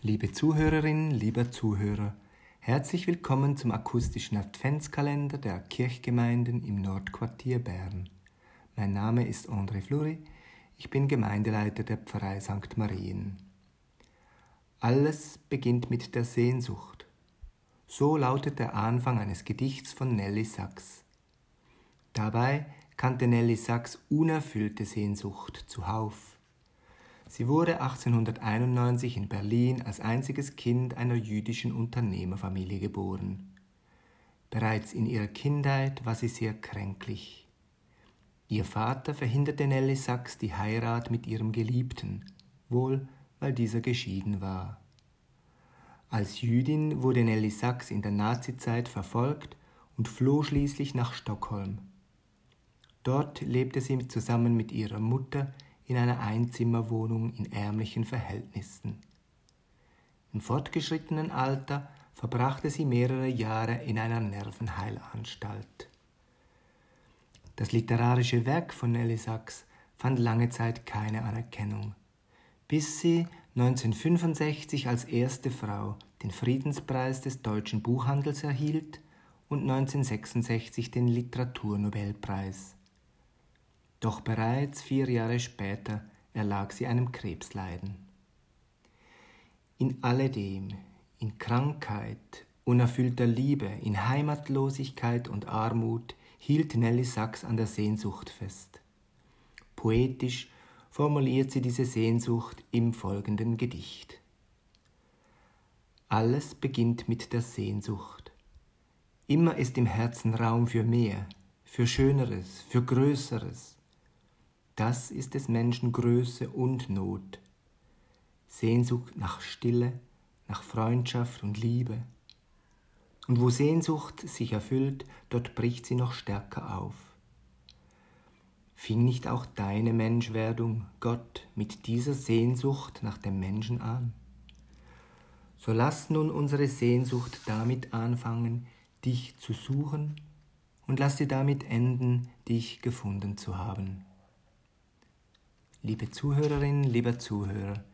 Liebe Zuhörerin, lieber Zuhörer, herzlich willkommen zum akustischen Adventskalender der Kirchgemeinden im Nordquartier Bern. Mein Name ist André Fleury, ich bin Gemeindeleiter der Pfarrei St. Marien. Alles beginnt mit der Sehnsucht. So lautet der Anfang eines Gedichts von Nelly Sachs. Dabei kannte Nelly Sachs unerfüllte Sehnsucht zuhauf. Sie wurde 1891 in Berlin als einziges Kind einer jüdischen Unternehmerfamilie geboren. Bereits in ihrer Kindheit war sie sehr kränklich. Ihr Vater verhinderte Nelly Sachs die Heirat mit ihrem Geliebten, wohl weil dieser geschieden war. Als Jüdin wurde Nelly Sachs in der Nazizeit verfolgt und floh schließlich nach Stockholm. Dort lebte sie zusammen mit ihrer Mutter in einer Einzimmerwohnung in ärmlichen Verhältnissen. Im fortgeschrittenen Alter verbrachte sie mehrere Jahre in einer Nervenheilanstalt. Das literarische Werk von Nelly Sachs fand lange Zeit keine Anerkennung, bis sie 1965 als erste Frau den Friedenspreis des deutschen Buchhandels erhielt und 1966 den Literaturnobelpreis. Doch bereits vier Jahre später erlag sie einem Krebsleiden. In alledem, in Krankheit, unerfüllter Liebe, in Heimatlosigkeit und Armut hielt Nelly Sachs an der Sehnsucht fest. Poetisch formuliert sie diese Sehnsucht im folgenden Gedicht. Alles beginnt mit der Sehnsucht. Immer ist im Herzen Raum für mehr, für Schöneres, für Größeres. Das ist des Menschen Größe und Not. Sehnsucht nach Stille, nach Freundschaft und Liebe. Und wo Sehnsucht sich erfüllt, dort bricht sie noch stärker auf. Fing nicht auch deine Menschwerdung, Gott, mit dieser Sehnsucht nach dem Menschen an? So lass nun unsere Sehnsucht damit anfangen, dich zu suchen, und lass sie damit enden, dich gefunden zu haben. Liebe Zuhörerinnen, lieber Zuhörer,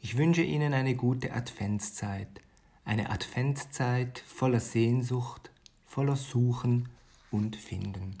ich wünsche Ihnen eine gute Adventszeit, eine Adventszeit voller Sehnsucht, voller Suchen und Finden.